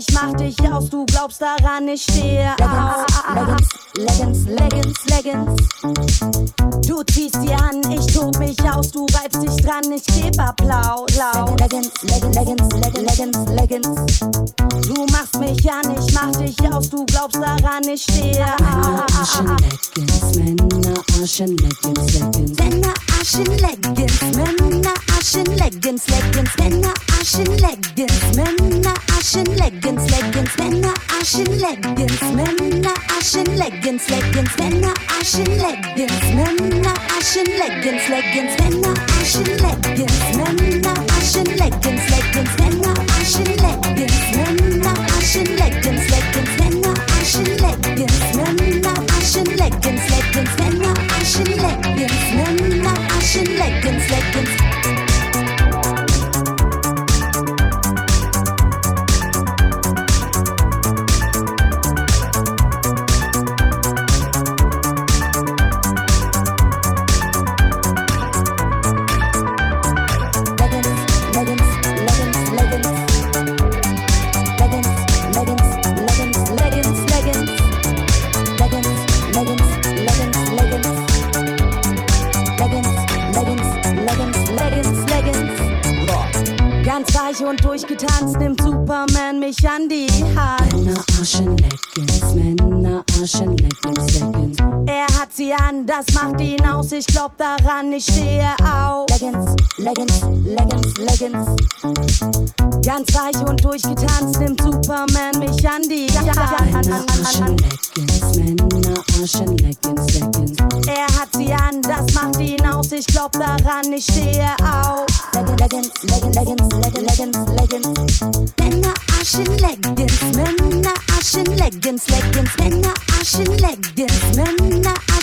ich mach dich aus, du glaubst daran, ich stehe Leggings, Leggings, Leggings, Leggings, Leggings. Du ziehst sie an, ich tob mich aus, du reibst dich dran, ich geb Applaus. Leggings, Leggings, Leggings, Leggings, Leggings, Du machst mich an, ich mach dich aus, du glaubst daran, ich stehe Männer, Aschen, Leggings, Männer, Aschen, Leggings.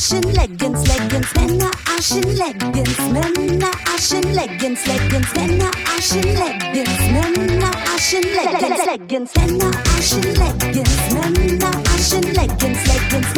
Aschen, Leggings, Leggings, Männer, Aschen, Leggings, Männer, Aschen, Leggings, Leggings, Männer, Aschen, Leggings, Männer, Aschen, Leggings, Leggings, Männer, Aschen, Leggings, Männer, Aschen, Leggings, Leggings,